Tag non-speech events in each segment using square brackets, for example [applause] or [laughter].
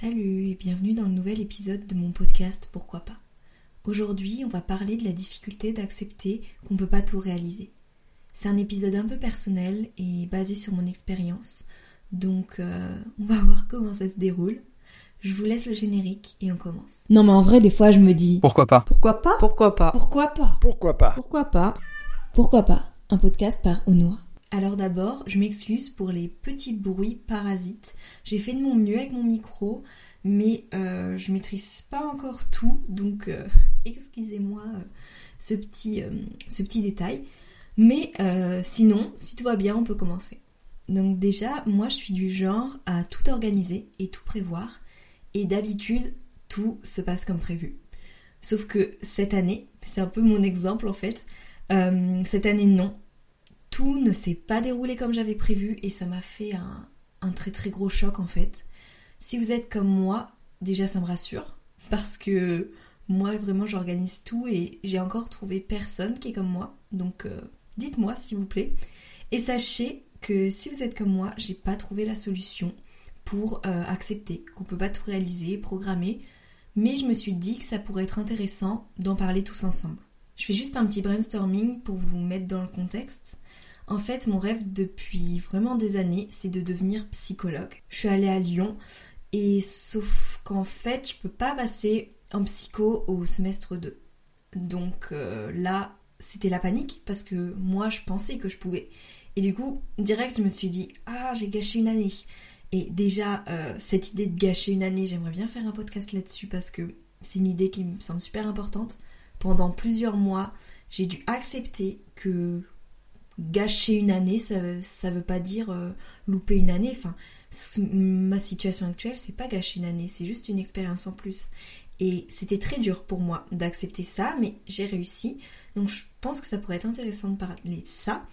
Salut et bienvenue dans le nouvel épisode de mon podcast Pourquoi pas. Aujourd'hui, on va parler de la difficulté d'accepter qu'on ne peut pas tout réaliser. C'est un épisode un peu personnel et basé sur mon expérience, donc euh, on va [laughs] voir comment ça se déroule. Je vous laisse le générique et on commence. Non mais en vrai, des fois je me dis... Pourquoi pas? Pourquoi pas? Pourquoi pas? Pourquoi pas? Pourquoi pas? Pourquoi pas? Pourquoi pas? Un podcast par Onoa. Alors d'abord, je m'excuse pour les petits bruits parasites. J'ai fait de mon mieux avec mon micro, mais euh, je maîtrise pas encore tout, donc euh, [laughs] excusez-moi euh, ce, petit, détail. Mais sinon, si tout va bien, on peut commencer. Donc déjà, moi je suis du genre à tout organiser et tout prévoir, et d'habitude, tout se passe comme prévu. Sauf que cette année, c'est un peu mon exemple en fait, cette année non, tout ne s'est pas déroulé comme j'avais prévu et ça m'a fait un, très très gros choc en fait. Si vous êtes comme moi, déjà ça me rassure [laughs] parce que moi vraiment j'organise tout et j'ai encore trouvé personne qui est comme moi. Donc euh, dites-moi s'il vous plaît. Et sachez que si vous êtes comme moi, j'ai pas trouvé la solution pour euh, accepter qu'on peut pas tout réaliser, programmer, mais je me suis dit que ça pourrait être intéressant d'en parler tous ensemble. Je fais juste un petit brainstorming pour vous mettre dans le contexte. En fait, mon rêve depuis vraiment des années, c'est de devenir psychologue. Je suis allée à Lyon et sauf qu'en fait, je peux pas passer en psycho au semestre 2. Donc euh, là, c'était la panique parce que moi, je pensais que je pouvais. Et du coup, direct, je me suis dit "Ah, j'ai gâché une année." Et déjà, euh, cette idée de gâcher une année, j'aimerais bien faire un podcast là-dessus parce que c'est une idée qui me semble super importante. Pendant plusieurs mois, j'ai dû accepter que gâcher une année, ça, veut pas dire euh, louper une année. Enfin, ma situation actuelle, c'est pas gâcher une année, c'est juste une expérience en plus. Et c'était très dur pour moi d'accepter ça, mais j'ai réussi. Donc je pense que ça pourrait être intéressant de parler de ça.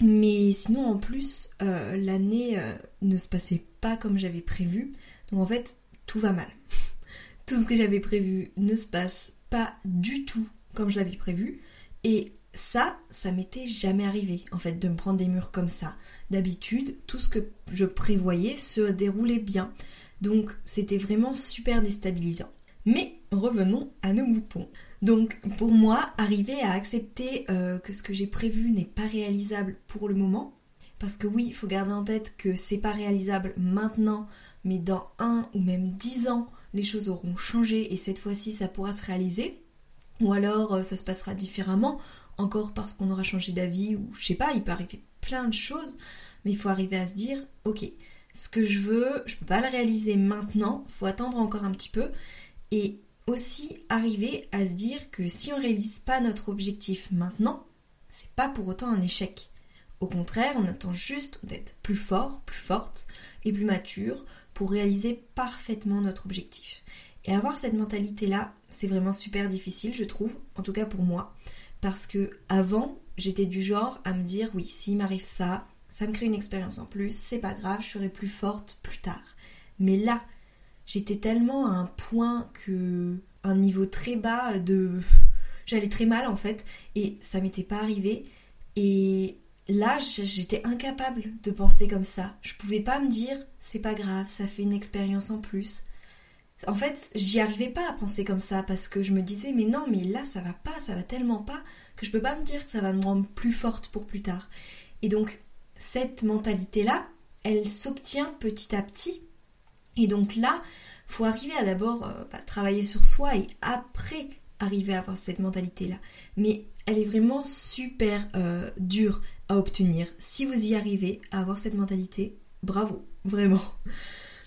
Mais sinon, en plus, euh, l'année euh, ne se passait pas comme j'avais prévu. Donc en fait, tout va mal. [laughs] Tout ce que j'avais prévu ne se passe pas du tout comme je l'avais prévu. Et ça, ça m'était jamais arrivé, en fait, de me prendre des murs comme ça. D'habitude, tout ce que je prévoyais se déroulait bien. Donc, c'était vraiment super déstabilisant. Mais revenons à nos moutons. Donc, pour moi, arriver à accepter euh, que ce que j'ai prévu n'est pas réalisable pour le moment, parce que oui, il faut garder en tête que c'est pas réalisable maintenant, mais dans un ou même dix ans, les choses auront changé et cette fois-ci, ça pourra se réaliser. Ou alors, euh, ça se passera différemment, encore parce qu'on aura changé d'avis, ou je sais pas, il peut arriver plein de choses, mais il faut arriver à se dire, ok, ce que je veux, je peux pas le réaliser maintenant, faut attendre encore un petit peu, et aussi arriver à se dire que si on réalise pas notre objectif maintenant, c'est pas pour autant un échec. Au contraire, on attend juste d'être plus fort, plus forte et plus mature pour réaliser parfaitement notre objectif. Et avoir cette mentalité-là, c'est vraiment super difficile, je trouve, en tout cas pour moi, parce que avant, j'étais du genre à me dire oui, s'il m'arrive ça, ça me crée une expérience en plus, c'est pas grave, je serai plus forte plus tard. Mais là, j'étais tellement à un point que un niveau très bas de [laughs] j'allais très mal en fait et ça m'était pas arrivé et là j'étais incapable de penser comme ça. Je pouvais pas me dire c'est pas grave, ça fait une expérience en plus. En fait, j'y arrivais pas à penser comme ça parce que je me disais mais non, mais là ça va pas, ça va tellement pas que je peux pas me dire que ça va me rendre plus forte pour plus tard. Et donc cette mentalité là, elle s'obtient petit à petit. Et donc là, faut arriver à d'abord euh, bah, travailler sur soi et après arriver à avoir cette mentalité là. Mais elle est vraiment super euh, dure à obtenir. Si vous y arrivez à avoir cette mentalité, bravo, vraiment.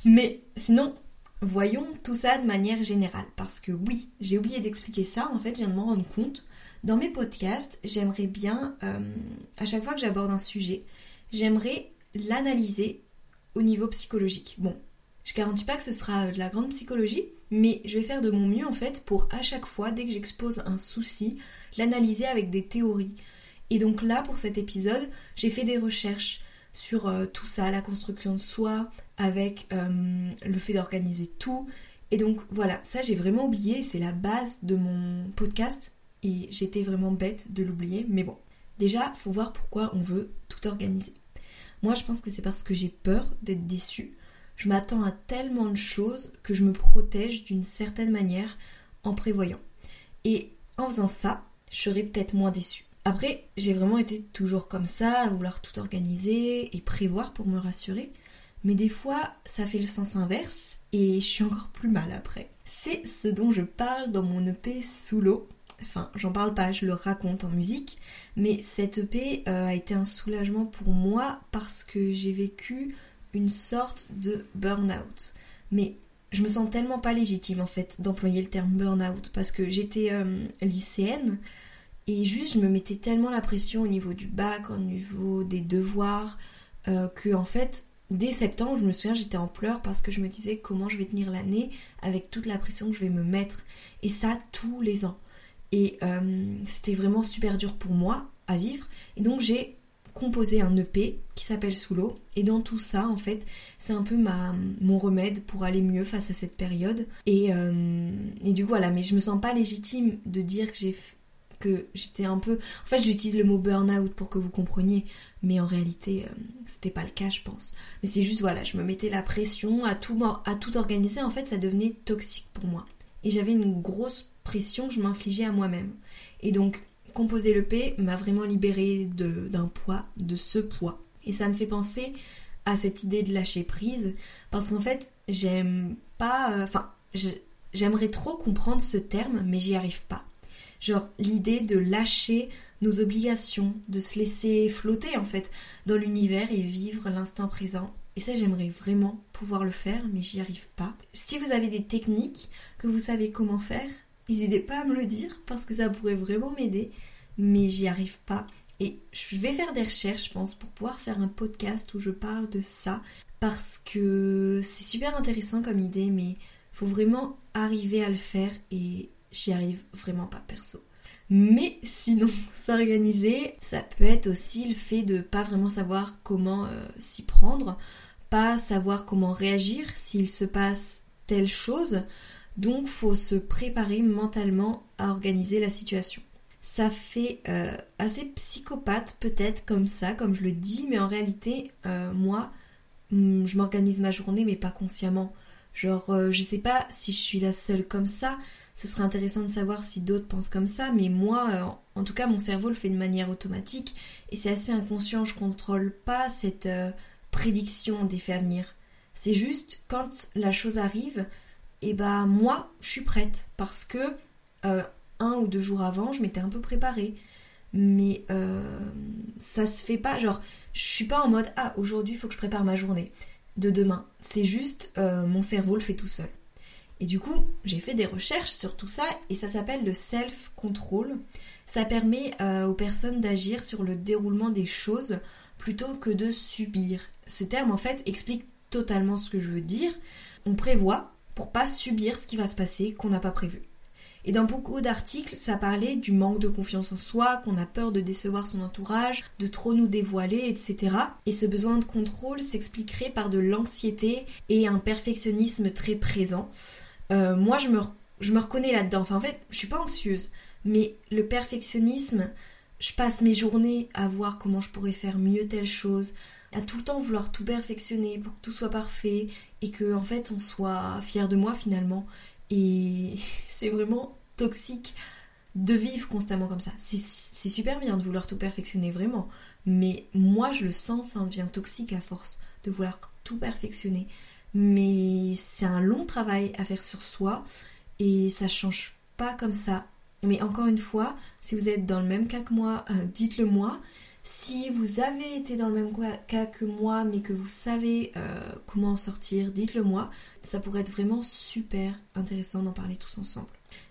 Mais sinon, voyons tout ça de manière générale. Parce que oui, j'ai oublié d'expliquer ça, en fait, je viens de m'en rendre compte. Dans mes podcasts, j'aimerais bien, euh, à chaque fois que j'aborde un sujet, j'aimerais l'analyser au niveau psychologique. Bon, je garantis pas que ce sera de la grande psychologie, mais je vais faire de mon mieux en fait pour à chaque fois, dès que j'expose un souci, l'analyser avec des théories. Et donc là, pour cet épisode, j'ai fait des recherches sur euh, tout ça, la construction de soi, avec euh, le fait d'organiser tout. Et donc voilà, ça j'ai vraiment oublié, c'est la base de mon podcast, et j'étais vraiment bête de l'oublier, mais bon. Déjà, faut voir pourquoi on veut tout organiser. Moi, je pense que c'est parce que j'ai peur d'être déçue je m'attends à tellement de choses que je me protège d'une certaine manière en prévoyant. Et en faisant ça, je serai peut-être moins déçue. Après, j'ai vraiment été toujours comme ça, à vouloir tout organiser et prévoir pour me rassurer. Mais des fois, ça fait le sens inverse et je suis encore plus mal après. C'est ce dont je parle dans mon EP sous l'eau. Enfin, j'en parle pas, je le raconte en musique. Mais cette EP euh, a été un soulagement pour moi parce que j'ai vécu une sorte de burn-out. Mais je me sens tellement pas légitime en fait d'employer le terme burn-out parce que j'étais euh, lycéenne et juste je me mettais tellement la pression au niveau du bac, au niveau des devoirs, euh, que en fait dès septembre je me souviens j'étais en pleurs parce que je me disais comment je vais tenir l'année avec toute la pression que je vais me mettre et ça tous les ans. Et euh, c'était vraiment super dur pour moi à vivre et donc j'ai composé un EP qui s'appelle Sous. Et dans tout ça, en fait, c'est un peu ma, mon remède pour aller mieux face à cette période. Et, euh, et du coup, voilà, mais je me sens pas légitime de dire que j'ai que j'étais un peu. En fait, j'utilise le mot burn-out pour que vous compreniez, mais en réalité, euh, c'était pas le cas, je pense. Mais c'est juste, voilà, je me mettais la pression à tout, à tout organiser. En fait, ça devenait toxique pour moi. Et j'avais une grosse pression que je m'infligeais à moi-même. Et donc, composer le P m'a vraiment libérée d'un poids, de ce poids. Et ça me fait penser à cette idée de lâcher prise, parce qu'en fait, j'aime pas. Euh, enfin, j'aimerais trop comprendre ce terme, mais j'y arrive pas. Genre, l'idée de lâcher nos obligations, de se laisser flotter en fait dans l'univers et vivre l'instant présent. Et ça, j'aimerais vraiment pouvoir le faire, mais j'y arrive pas. Si vous avez des techniques que vous savez comment faire, N'hésitez pas à me le dire parce que ça pourrait vraiment m'aider, mais j'y arrive pas. Et je vais faire des recherches, je pense, pour pouvoir faire un podcast où je parle de ça parce que c'est super intéressant comme idée, mais faut vraiment arriver à le faire et j'y arrive vraiment pas perso. Mais sinon, [laughs] s'organiser, ça peut être aussi le fait de pas vraiment savoir comment euh, s'y prendre, pas savoir comment réagir s'il se passe telle chose. Donc faut se préparer mentalement à organiser la situation. Ça fait euh, assez psychopathe peut-être comme ça, comme je le dis, mais en réalité, euh, moi, hmm, je m'organise ma journée, mais pas consciemment. Genre, je sais pas si je suis la seule comme ça. Ce serait intéressant de savoir si d'autres pensent comme ça, mais moi, en tout cas, mon cerveau le fait de manière automatique et c'est assez inconscient. Je contrôle pas cette prédiction des faits à venir. C'est juste quand la chose arrive, et bah moi je suis prête parce que euh, un ou deux jours avant je m'étais un peu préparée mais euh, ça se fait pas genre je suis pas en mode ah aujourd'hui il faut que je prépare ma journée de demain c'est juste euh, mon cerveau le fait tout seul et du coup j'ai fait des recherches sur tout ça et ça s'appelle le self control ça permet aux personnes d'agir sur le déroulement des choses plutôt que de subir ce terme en fait explique totalement ce que je veux dire on prévoit pour pas subir ce qui va se passer qu'on n'a pas prévu. Et dans beaucoup d'articles, ça parlait du manque de confiance en soi, qu'on a peur de décevoir son entourage, de trop nous dévoiler, etc. Et ce besoin de contrôle s'expliquerait par de l'anxiété et un perfectionnisme très présent. Euh, moi, je me, je me reconnais là-dedans. Enfin, en fait, je suis pas anxieuse, mais le perfectionnisme, je passe mes journées à voir comment je pourrais faire mieux telle chose, à tout le temps vouloir tout perfectionner pour que tout soit parfait et que en fait on soit fier de moi finalement. Et [laughs] c'est vraiment toxique de vivre constamment comme ça. C'est super bien de vouloir tout perfectionner vraiment, mais moi je le sens, ça devient toxique à force de vouloir tout perfectionner. Mais c'est un long travail à faire sur soi et ça change pas comme ça. Mais encore une fois, si vous êtes dans le même cas que moi, euh, dites-le moi. Si vous avez été dans le même cas que moi, mais que vous savez euh, comment en sortir, dites-le moi. Ça pourrait être vraiment super intéressant d'en parler tous ensemble.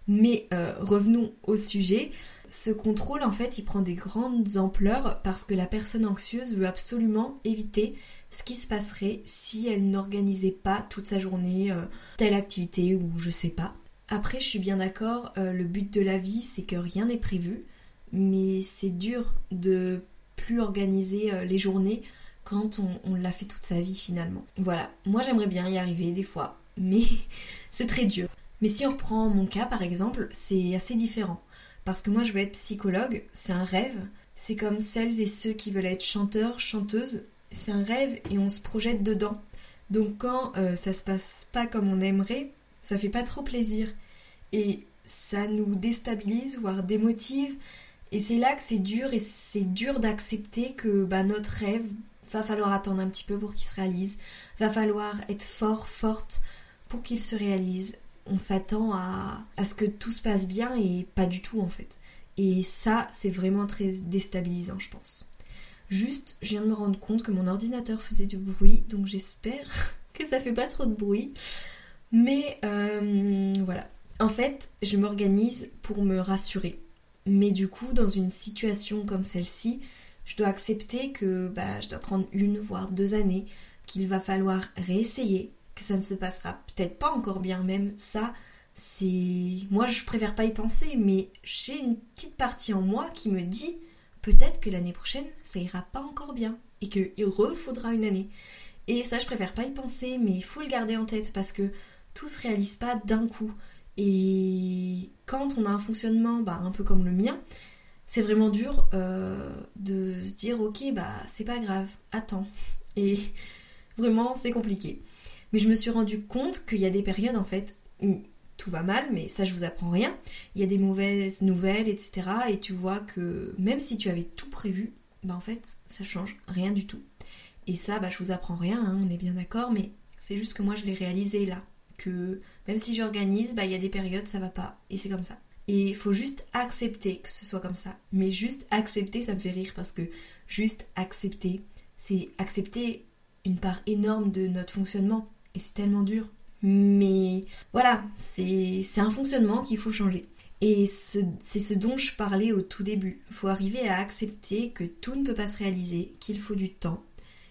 Mais euh, revenons au sujet. Ce contrôle, en fait, il prend des grandes ampleurs parce que la personne anxieuse veut absolument éviter ce qui se passerait si elle n'organisait pas toute sa journée euh, telle activité ou je sais pas. Après, je suis bien d'accord, le but de la vie, c'est que rien n'est prévu, mais c'est dur de plus organiser euh, les journées quand on, l'a fait toute sa vie finalement. Voilà, moi j'aimerais bien y arriver des fois, mais [laughs] c'est très dur. Mais si on reprend mon cas par exemple, c'est assez différent. Parce que moi je veux être psychologue, c'est un rêve. C'est comme celles et ceux qui veulent être chanteurs, chanteuses. C'est un rêve et on se projette dedans. Donc quand euh, ça se passe pas comme on aimerait, ça fait pas trop plaisir. Et ça nous déstabilise, voire démotive. Et c'est là que c'est dur et c'est dur d'accepter que bah, notre rêve va falloir attendre un petit peu pour qu'il se réalise, va falloir être fort, forte pour qu'il se réalise. On s'attend à, ce que tout se passe bien et pas du tout en fait. Et ça, c'est vraiment très déstabilisant, je pense. Juste, je viens de me rendre compte que mon ordinateur faisait du bruit, donc j'espère [laughs] que ça fait pas trop de bruit. Mais euh, voilà. En fait, je m'organise pour me rassurer. Mais du coup, dans une situation comme celle-ci, je dois accepter que bah, je dois prendre une, voire deux années, qu'il va falloir réessayer, que ça ne se passera peut-être pas encore bien même. Ça, c'est... Moi, je préfère pas y penser, mais j'ai une petite partie en moi qui me dit peut-être que l'année prochaine, ça ira pas encore bien et qu'il refaudra une année. Et ça, je préfère pas y penser, mais il faut le garder en tête parce que tout se réalise pas d'un coup. Et quand on a un fonctionnement bah, un peu comme le mien, c'est vraiment dur euh, de se dire ok bah c'est pas grave, attends. Et vraiment c'est compliqué. Mais je me suis rendu compte qu'il y a des périodes en fait où tout va mal, mais ça je vous apprends rien. Il y a des mauvaises nouvelles, etc. Et tu vois que même si tu avais tout prévu, bah en fait ça change rien du tout. Et ça bah je vous apprends rien, hein, on est bien d'accord, mais c'est juste que moi je l'ai réalisé là que même si j'organise, bah il y a des périodes ça va pas et c'est comme ça. Et il faut juste accepter que ce soit comme ça. Mais juste accepter, ça me fait rire parce que juste accepter, c'est accepter une part énorme de notre fonctionnement et c'est tellement dur. Mais voilà, c'est un fonctionnement qu'il faut changer. Et c'est ce dont je parlais au tout début. Il faut arriver à accepter que tout ne peut pas se réaliser, qu'il faut du temps.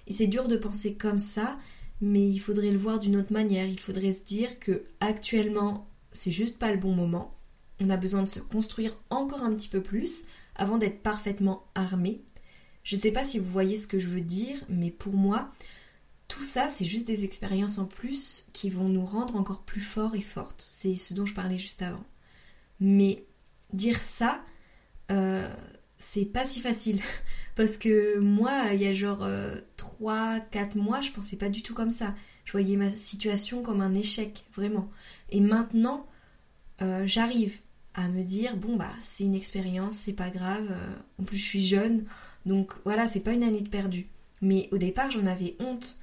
Et c'est dur de penser comme ça, mais il faudrait le voir d'une autre manière. Il faudrait se dire que actuellement, c'est juste pas le bon moment. On a besoin de se construire encore un petit peu plus avant d'être parfaitement armé. Je ne sais pas si vous voyez ce que je veux dire, mais pour moi, tout ça, c'est juste des expériences en plus qui vont nous rendre encore plus forts et fortes. C'est ce dont je parlais juste avant. Mais dire ça, euh, c'est pas si facile. [laughs] Parce que moi, il y a genre 3-4 euh, mois, je pensais pas du tout comme ça. Je voyais ma situation comme un échec, vraiment. Et maintenant, euh, j'arrive à me dire, bon bah c'est une expérience, c'est pas grave. En plus, je suis jeune, donc voilà, c'est pas une année de perdu. Mais au départ, j'en avais honte.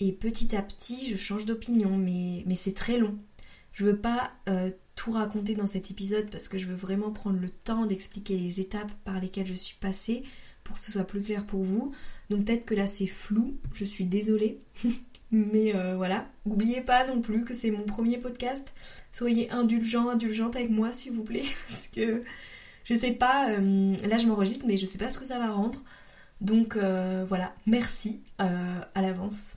Et petit à petit, je change d'opinion, mais, c'est très long. Je veux pas tout raconter dans cet épisode parce que je veux vraiment prendre le temps d'expliquer les étapes par lesquelles je suis passée pour que ce soit plus clair pour vous. Donc peut-être que là c'est flou, je suis désolée. [laughs] Mais euh, voilà, n'oubliez pas non plus que c'est mon premier podcast. Soyez indulgents, indulgentes avec moi s'il vous plaît. [laughs] Parce que je sais pas, euh, là je m'enregistre mais je sais pas ce que ça va rendre. Donc euh, voilà, merci à l'avance.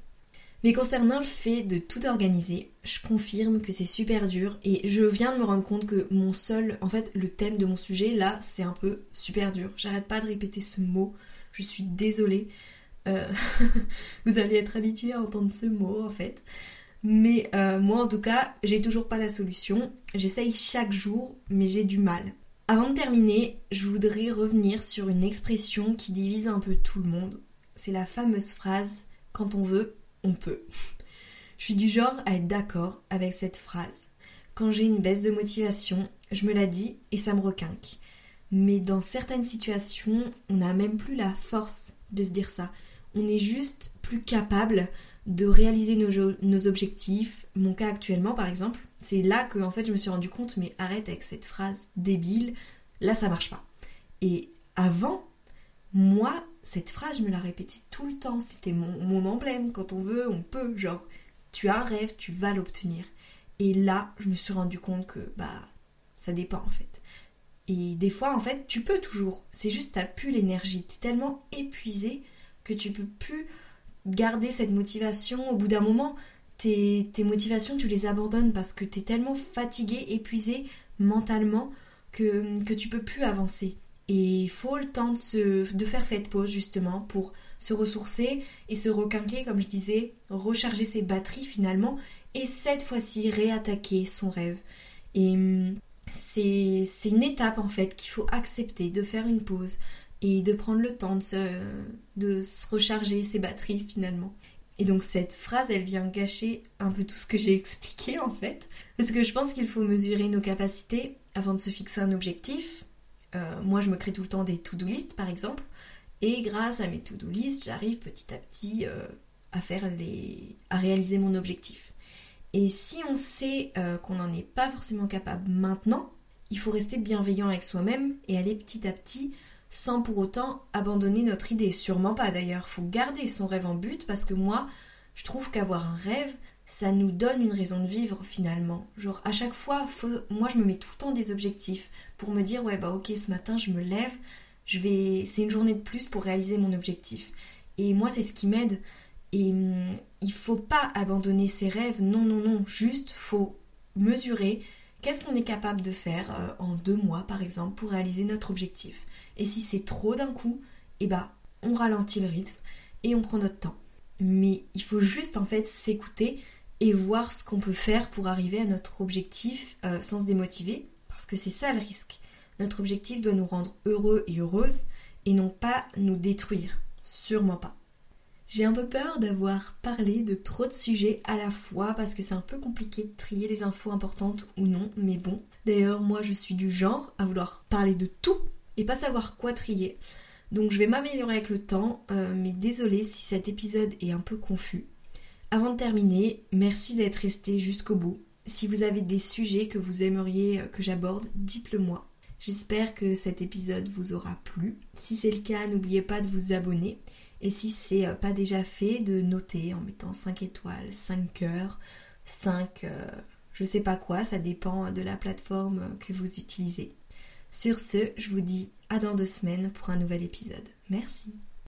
Mais concernant le fait de tout organiser, je confirme que c'est super dur et je viens de me rendre compte que mon seul, en fait, le thème de mon sujet là, c'est un peu super dur. J'arrête pas de répéter ce mot. Je suis désolée. Euh, [laughs] vous allez être habitué à entendre ce mot en fait. Mais euh, moi en tout cas, j'ai toujours pas la solution. J'essaye chaque jour, mais j'ai du mal. Avant de terminer, je voudrais revenir sur une expression qui divise un peu tout le monde. C'est la fameuse phrase quand on veut, on peut. Je suis du genre à être d'accord avec cette phrase. Quand j'ai une baisse de motivation, je me la dis et ça me requinque. Mais dans certaines situations, on n'a même plus la force de se dire ça. On est juste plus capable de réaliser nos, objectifs. Mon cas actuellement, par exemple, c'est là que en fait je me suis rendu compte, mais arrête avec cette phrase débile. Là, ça marche pas. Et avant, moi, cette phrase, je me la répétais tout le temps. C'était mon, emblème. Quand on veut, on peut. Genre, tu as un rêve, tu vas l'obtenir. Et là, je me suis rendu compte que, bah, ça dépend en fait. Et des fois, en fait, tu peux toujours. C'est juste, t'as plus l'énergie. T'es tellement épuisé que tu peux plus garder cette motivation. Au bout d'un moment, tes, tes, motivations, tu les abandonnes parce que t'es tellement fatigué, épuisé mentalement que, que tu peux plus avancer. Et il faut le temps de, faire cette pause justement pour se ressourcer et se requinquer, comme je disais, recharger ses batteries finalement et cette fois-ci réattaquer son rêve. Et hum, c'est une étape en fait qu'il faut accepter, de faire une pause et de prendre le temps de se, de se recharger ses batteries finalement. Et donc cette phrase, elle vient gâcher un peu tout ce que j'ai expliqué en fait. Parce que je pense qu'il faut mesurer nos capacités avant de se fixer un objectif. Euh, moi, je me crée tout le temps des to-do list par exemple. Et grâce à mes to-do list, j'arrive petit à petit euh, à faire les... à réaliser mon objectif. Et si on sait euh, qu'on n'en est pas forcément capable maintenant, il faut rester bienveillant avec soi-même et aller petit à petit sans pour autant abandonner notre idée. Sûrement pas d'ailleurs. Faut garder son rêve en but parce que moi, je trouve qu'avoir un rêve, ça nous donne une raison de vivre finalement. Genre à chaque fois, moi je me mets tout le temps des objectifs pour me dire ouais bah ok ce matin je me lève, je vais, c'est une journée de plus pour réaliser mon objectif. Et moi c'est ce qui m'aide. Et hum, il faut pas abandonner ses rêves. Non non non, juste faut mesurer qu'est-ce qu'on est capable de faire euh, en deux mois par exemple pour réaliser notre objectif. Et si c'est trop d'un coup, eh bah, on ralentit le rythme et on prend notre temps. Mais il faut juste en fait s'écouter et voir ce qu'on peut faire pour arriver à notre objectif euh, sans se démotiver, parce que c'est ça le risque. Notre objectif doit nous rendre heureux et heureuses et non pas nous détruire. Sûrement pas. J'ai un peu peur d'avoir parlé de trop de sujets à la fois parce que c'est un peu compliqué de trier les infos importantes ou non, mais bon. D'ailleurs, moi je suis du genre à vouloir parler de tout et pas savoir quoi trier. Donc je vais m'améliorer avec le temps, euh, mais désolé si cet épisode est un peu confus. Avant de terminer, merci d'être resté jusqu'au bout. Si vous avez des sujets que vous aimeriez euh, que j'aborde, dites-le moi. J'espère que cet épisode vous aura plu. Si c'est le cas, n'oubliez pas de vous abonner. Et si c'est euh, pas déjà fait, de noter en mettant 5 étoiles, 5 cœurs, 5 je sais pas quoi, ça dépend de la plateforme que vous utilisez. Sur ce, je vous dis à dans deux semaines pour un nouvel épisode. Merci.